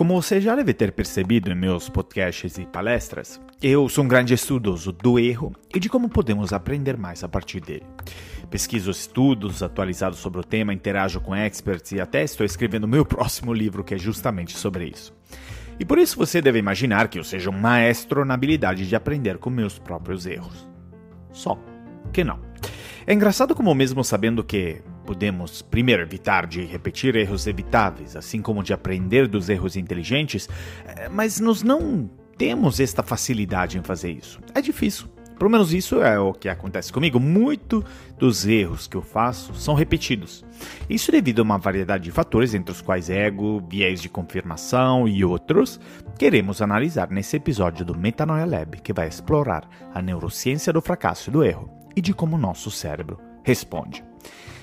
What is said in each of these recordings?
Como você já deve ter percebido em meus podcasts e palestras, eu sou um grande estudoso do erro e de como podemos aprender mais a partir dele. Pesquiso estudos atualizados sobre o tema, interajo com experts e até estou escrevendo meu próximo livro que é justamente sobre isso. E por isso você deve imaginar que eu seja um maestro na habilidade de aprender com meus próprios erros. Só que não. É engraçado como, mesmo sabendo que podemos, primeiro, evitar de repetir erros evitáveis, assim como de aprender dos erros inteligentes, eh, mas nós não temos esta facilidade em fazer isso. É difícil. Pelo menos isso é o que acontece comigo. Muito dos erros que eu faço são repetidos. Isso devido a uma variedade de fatores, entre os quais ego, viés de confirmação e outros, queremos analisar nesse episódio do Metanoia Lab, que vai explorar a neurociência do fracasso e do erro e de como o nosso cérebro responde.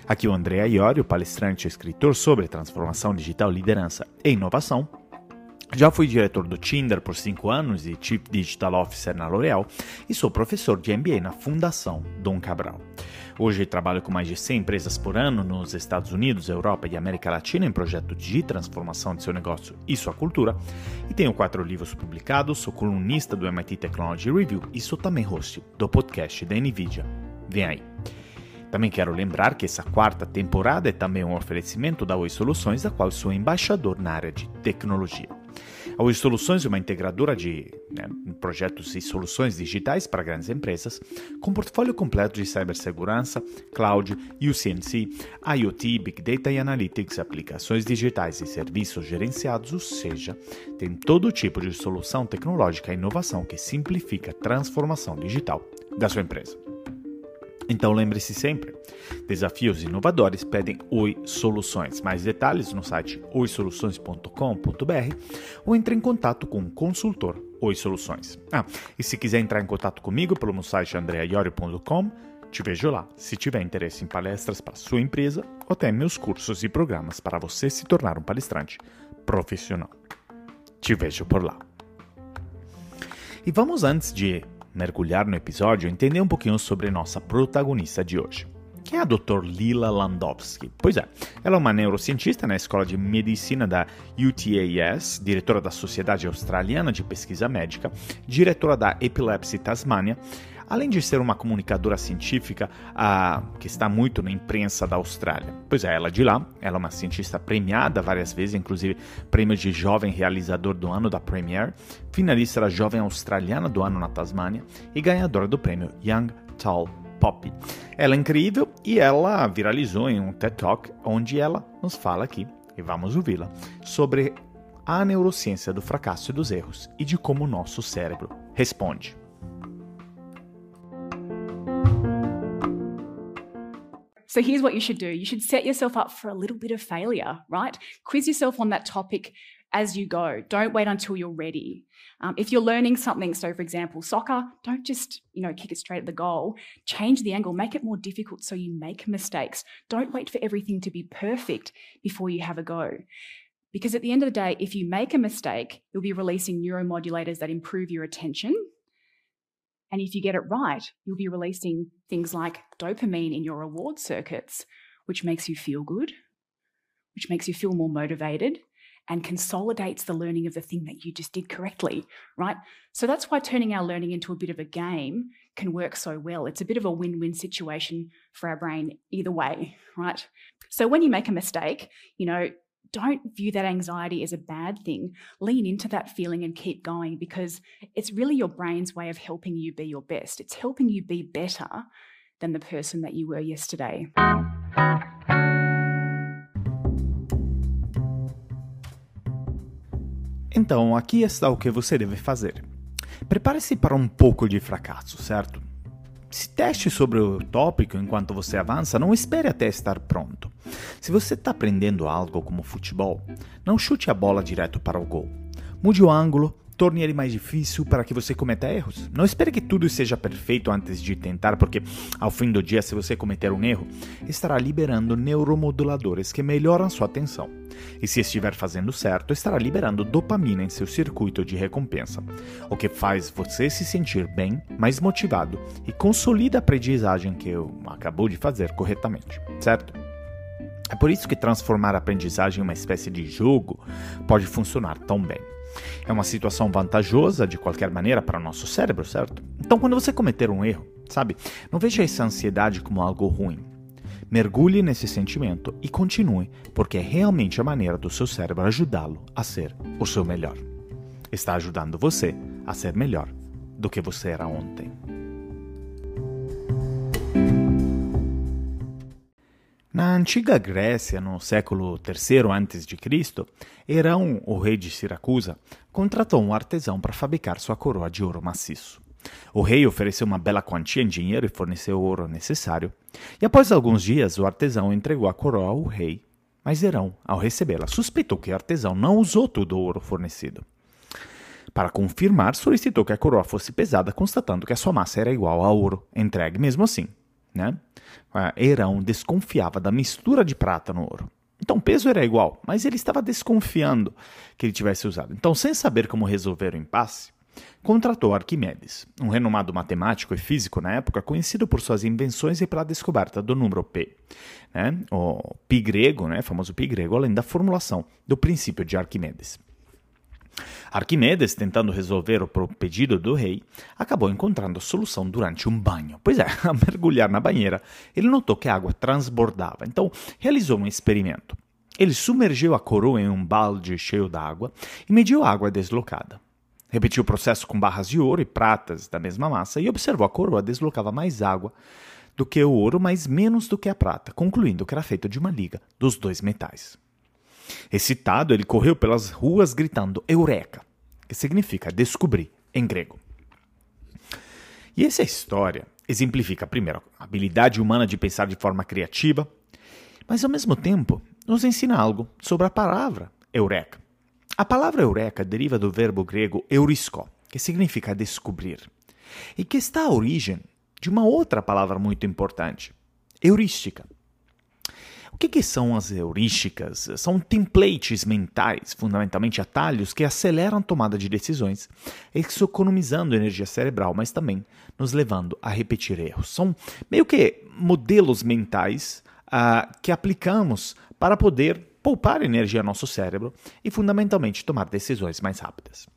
Aqui o André Iorio, palestrante e escritor sobre transformação digital, liderança e inovação, já fui diretor do Tinder por 5 anos e Chief Digital Officer na L'Oréal e sou professor de MBA na Fundação Dom Cabral. Hoje trabalho com mais de 100 empresas por ano nos Estados Unidos, Europa e América Latina em projetos de transformação de seu negócio e sua cultura e tenho quatro livros publicados, sou colunista do MIT Technology Review e sou também host do podcast da NVIDIA. Vem aí! Também quero lembrar que essa quarta temporada é também um oferecimento da Oi Soluções, da qual sou embaixador na área de tecnologia. A Oi Soluções é uma integradora de né, projetos e soluções digitais para grandes empresas, com portfólio completo de cibersegurança, cloud, UCNC, IoT, Big Data e Analytics, aplicações digitais e serviços gerenciados, ou seja, tem todo tipo de solução tecnológica e inovação que simplifica a transformação digital da sua empresa. Então lembre-se sempre, desafios inovadores pedem Oi Soluções. Mais detalhes no site oisoluções.com.br ou entre em contato com o consultor Oi Soluções. Ah, e se quiser entrar em contato comigo pelo meu site andreaiorio.com, te vejo lá, se tiver interesse em palestras para sua empresa ou até meus cursos e programas para você se tornar um palestrante profissional. Te vejo por lá. E vamos antes de mergulhar no episódio, entender um pouquinho sobre nossa protagonista de hoje. Quem é a Dr. Lila Landowski? Pois é, ela é uma neurocientista na Escola de Medicina da UTAS, diretora da Sociedade Australiana de Pesquisa Médica, diretora da Epilepsy Tasmania, além de ser uma comunicadora científica ah, que está muito na imprensa da Austrália. Pois é, ela é de lá, ela é uma cientista premiada várias vezes, inclusive prêmio de jovem realizador do ano da Premier, finalista da Jovem Australiana do ano na Tasmânia e ganhadora do prêmio Young Tall Poppy. Ela é incrível e ela viralizou em um TED Talk onde ela nos fala aqui, e vamos ouvi-la, sobre a neurociência do fracasso e dos erros e de como o nosso cérebro responde. So here's what you should do you should set yourself up for a little bit of failure, right? Quiz yourself on that topic as you go. Don't wait until you're ready. Um, if you're learning something, so for example, soccer, don't just you know kick it straight at the goal. Change the angle, make it more difficult so you make mistakes. Don't wait for everything to be perfect before you have a go. Because at the end of the day, if you make a mistake, you'll be releasing neuromodulators that improve your attention, and if you get it right, you'll be releasing things like dopamine in your reward circuits, which makes you feel good, which makes you feel more motivated, and consolidates the learning of the thing that you just did correctly, right? So that's why turning our learning into a bit of a game can work so well. It's a bit of a win win situation for our brain either way, right? So when you make a mistake, you know, don't view that anxiety as a bad thing. Lean into that feeling and keep going because it's really your brain's way of helping you be your best. It's helping you be better than the person that you were yesterday. Então, aqui está o que você deve fazer. Prepare-se para um pouco de fracasso, certo? Se teste sobre o tópico enquanto você avança, não espere até estar pronto. Se você está aprendendo algo como futebol, não chute a bola direto para o gol. Mude o ângulo, torne ele mais difícil para que você cometa erros. Não espere que tudo seja perfeito antes de tentar, porque ao fim do dia, se você cometer um erro, estará liberando neuromoduladores que melhoram sua atenção. E se estiver fazendo certo, estará liberando dopamina em seu circuito de recompensa, o que faz você se sentir bem, mais motivado e consolida a aprendizagem que acabou de fazer corretamente, certo? É por isso que transformar a aprendizagem em uma espécie de jogo pode funcionar tão bem. É uma situação vantajosa de qualquer maneira para o nosso cérebro, certo? Então, quando você cometer um erro, sabe, não veja essa ansiedade como algo ruim. Mergulhe nesse sentimento e continue, porque é realmente a maneira do seu cérebro ajudá-lo a ser o seu melhor. Está ajudando você a ser melhor do que você era ontem. Antiga Grécia, no século III a.C., Herão, o rei de Siracusa, contratou um artesão para fabricar sua coroa de ouro maciço. O rei ofereceu uma bela quantia em dinheiro e forneceu o ouro necessário. E após alguns dias, o artesão entregou a coroa ao rei. Mas Herão, ao recebê-la, suspeitou que o artesão não usou todo o ouro fornecido. Para confirmar, solicitou que a coroa fosse pesada, constatando que a sua massa era igual a ouro, entregue mesmo assim. Né? Herão desconfiava da mistura de prata no ouro. Então o peso era igual, mas ele estava desconfiando que ele tivesse usado. Então, sem saber como resolver o impasse, contratou Arquimedes, um renomado matemático e físico na época, conhecido por suas invenções e pela descoberta do número P. Né? O pi grego, né? famoso pi grego, além da formulação do princípio de Arquimedes. Arquimedes, tentando resolver o pedido do rei, acabou encontrando a solução durante um banho. Pois é, ao mergulhar na banheira, ele notou que a água transbordava, então realizou um experimento. Ele submergiu a coroa em um balde cheio d'água e mediu a água deslocada. Repetiu o processo com barras de ouro e pratas da mesma massa e observou a coroa deslocava mais água do que o ouro, mas menos do que a prata, concluindo que era feito de uma liga dos dois metais. Excitado, ele correu pelas ruas gritando Eureka, que significa descobrir em grego. E essa história exemplifica, primeiro, a habilidade humana de pensar de forma criativa, mas ao mesmo tempo nos ensina algo sobre a palavra Eureka. A palavra Eureka deriva do verbo grego eurisko, que significa descobrir, e que está à origem de uma outra palavra muito importante, heurística, o que, que, são as heurísticas? São templates mentais, fundamentalmente atalhos que aceleram a tomada de decisões, economizando energia cerebral, mas também nos levando a repetir erros. São meio que modelos mentais uh, que aplicamos para poder poupar energia ao nosso cérebro e, fundamentalmente, tomar decisões mais rápidas.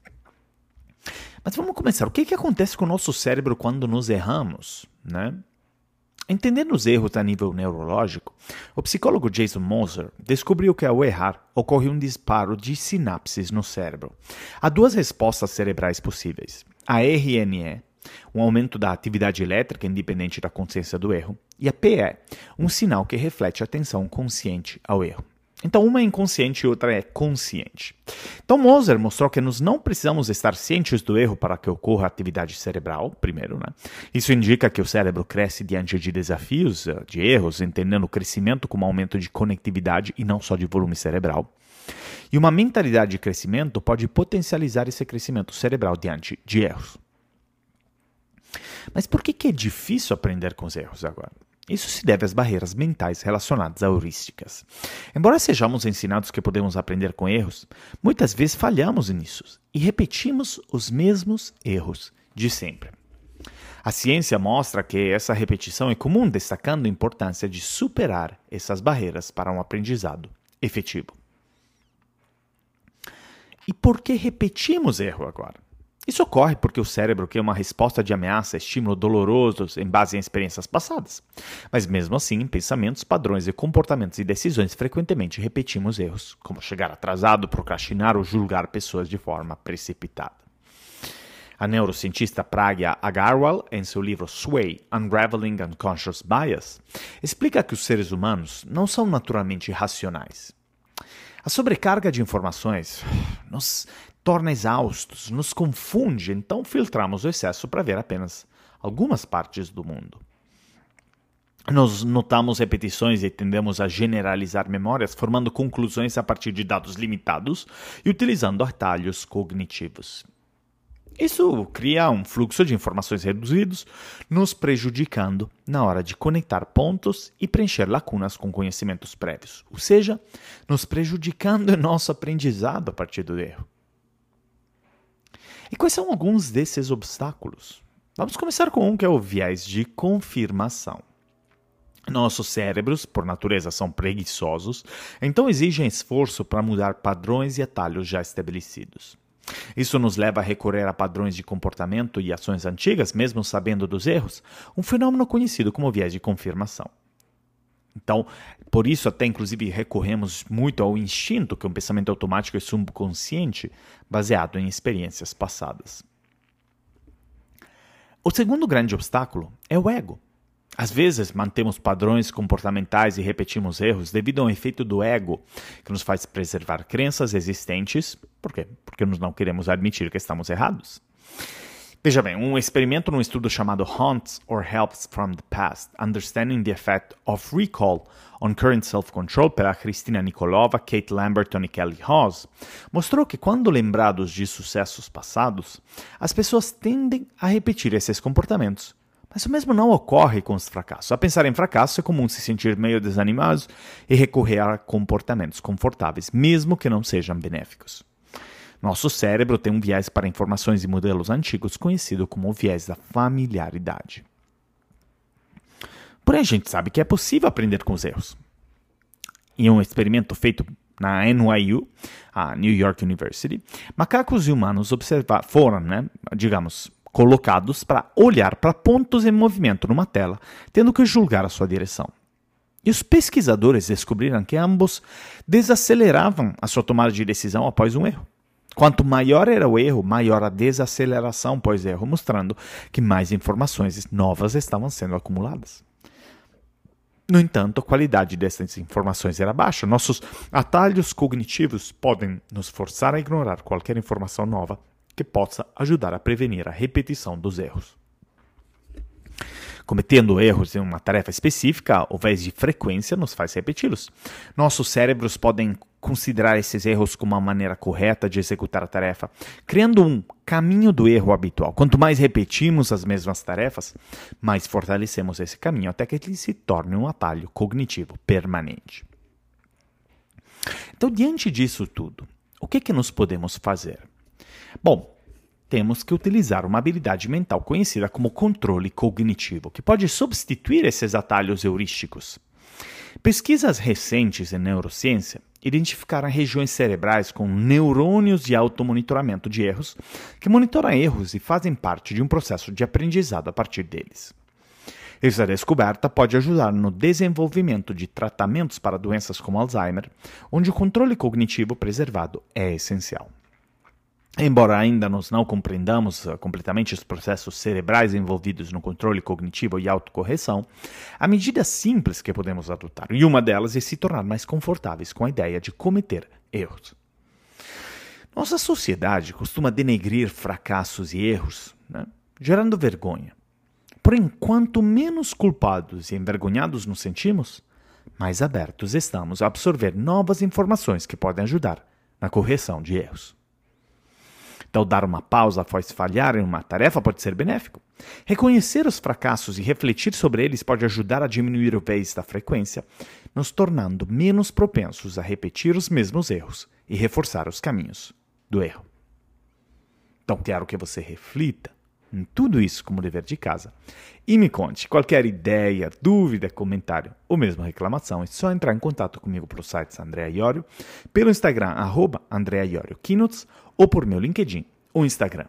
Mas vamos começar. O que, que acontece com o nosso cérebro quando nos erramos? Né? Entendendo os erros a nível neurológico, o psicólogo Jason Moser descobriu que ao errar ocorre um disparo de sinapses no cérebro. Há duas respostas cerebrais possíveis: a RNE, um aumento da atividade elétrica independente da consciência do erro, e a PE, um sinal que reflete a atenção consciente ao erro. Então, uma é inconsciente e outra é consciente. Então, Moser mostrou que nós não precisamos estar cientes do erro para que ocorra atividade cerebral, primeiro, né? Isso indica que o cérebro cresce diante de desafios, eh, de erros, entendendo o crescimento como aumento de conectividade e não só de volume cerebral. E uma mentalidade de crescimento pode potencializar esse crescimento cerebral diante de erros. Mas por que é difícil aprender com os erros agora? Isso se deve às barreiras mentais relacionadas a heurísticas. Embora sejamos ensinados que podemos aprender com erros, muitas vezes falhamos nisso e repetimos os mesmos erros de sempre. A ciência mostra que essa repetição é comum, destacando a importância de superar essas barreiras para um aprendizado efetivo. E por que repetimos erro agora? Isso ocorre porque o cérebro cria uma resposta de ameaça a estímulos dolorosos em base em experiências passadas. Mas mesmo assim, em pensamentos, padrões e comportamentos e decisões frequentemente repetimos erros, como chegar atrasado, procrastinar ou julgar pessoas de forma precipitada. A neurocientista Pragya Agarwal, em seu livro Sway: Unraveling Unconscious Bias, explica que os seres humanos não são naturalmente racionais. A sobrecarga de informações nos torna exaustos, nos confunde, então filtramos o excesso para ver apenas algumas partes do mundo. Nós notamos repetições e tendemos a generalizar memórias, formando conclusões a partir de dados limitados e utilizando atalhos cognitivos. Isso cria um fluxo de informações reduzidos, nos prejudicando na hora de conectar pontos e preencher lacunas com conhecimentos prévios, ou seja, nos prejudicando em nosso aprendizado a partir do erro. E quais são alguns desses obstáculos? Vamos começar com um que é o viés de confirmação. Nossos cérebros, por natureza, são preguiçosos, então exigem esforço para mudar padrões e atalhos já estabelecidos. Isso nos leva a recorrer a padrões de comportamento e ações antigas, mesmo sabendo dos erros, um fenômeno conhecido como viés de confirmação. Então, por isso até inclusive recorremos muito ao instinto, que é um pensamento automático e subconsciente, baseado em experiências passadas. O segundo grande obstáculo é o ego. Às vezes mantemos padrões comportamentais e repetimos erros devido ao efeito do ego, que nos faz preservar crenças existentes. Por quê? Porque nós não queremos admitir que estamos errados. Veja bem, um experimento num estudo chamado Haunts or Helps from the Past, Understanding the Effect of Recall on Current Self-Control, pela Cristina Nikolova, Kate Lamberton e Kelly Hawes, mostrou que quando lembrados de sucessos passados, as pessoas tendem a repetir esses comportamentos. Mas o mesmo não ocorre com os fracassos. A pensar em fracasso é comum se sentir meio desanimado e recorrer a comportamentos confortáveis, mesmo que não sejam benéficos. Nosso cérebro tem um viés para informações e modelos antigos conhecido como o viés da familiaridade. Porém, a gente sabe que é possível aprender com os erros. Em um experimento feito na NYU, a New York University, macacos e humanos foram, né, digamos, colocados para olhar para pontos em movimento numa tela, tendo que julgar a sua direção. E os pesquisadores descobriram que ambos desaceleravam a sua tomada de decisão após um erro. Quanto maior era o erro, maior a desaceleração pós-erro, mostrando que mais informações novas estavam sendo acumuladas. No entanto, a qualidade dessas informações era baixa. Nossos atalhos cognitivos podem nos forçar a ignorar qualquer informação nova que possa ajudar a prevenir a repetição dos erros. Cometendo erros em uma tarefa específica, ao invés de frequência, nos faz repeti-los. Nossos cérebros podem considerar esses erros como uma maneira correta de executar a tarefa, criando um caminho do erro habitual. Quanto mais repetimos as mesmas tarefas, mais fortalecemos esse caminho até que ele se torne um atalho cognitivo permanente. Então, diante disso tudo, o que, que nós podemos fazer? Bom, temos que utilizar uma habilidade mental conhecida como controle cognitivo, que pode substituir esses atalhos heurísticos. Pesquisas recentes em neurociência identificaram regiões cerebrais com neurônios de automonitoramento de erros, que monitoram erros e fazem parte de um processo de aprendizado a partir deles. Essa descoberta pode ajudar no desenvolvimento de tratamentos para doenças como Alzheimer, onde o controle cognitivo preservado é essencial. Embora ainda nós não compreendamos uh, completamente os processos cerebrais envolvidos no controle cognitivo e autocorreção, há medidas simples que podemos adotar, e uma delas é se tornar mais confortáveis com a ideia de cometer erros. Nossa sociedade costuma denegrir fracassos e erros, né, gerando vergonha. Porém, quanto menos culpados e envergonhados nos sentimos, mais abertos estamos a absorver novas informações que podem ajudar na correção de erros. Então, dar uma pausa após falhar em uma tarefa pode ser benéfico. Reconhecer os fracassos e refletir sobre eles pode ajudar a diminuir o vez da frequência, nos tornando menos propensos a repetir os mesmos erros e reforçar os caminhos do erro. Então, quero que você reflita tudo isso como dever de casa. E me conte qualquer ideia, dúvida, comentário ou mesmo reclamação, é só entrar em contato comigo pelo site Andrea Iorio, pelo Instagram, arroba Andrea Iorio ou por meu LinkedIn ou Instagram.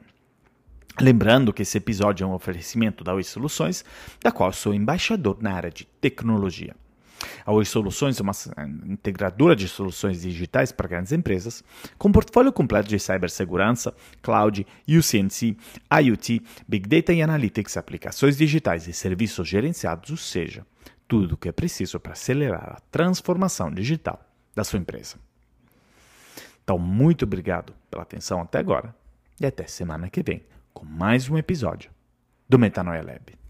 Lembrando que esse episódio é um oferecimento da Oi Soluções, da qual sou embaixador na área de tecnologia. A Oi Soluções é uma integradora de soluções digitais para grandes empresas, com portfólio completo de cibersegurança, cloud, UCNC, IoT, Big Data e Analytics, aplicações digitais e serviços gerenciados, ou seja, tudo o que é preciso para acelerar a transformação digital da sua empresa. Então, muito obrigado pela atenção até agora e até semana que vem com mais um episódio do Metanoia Lab.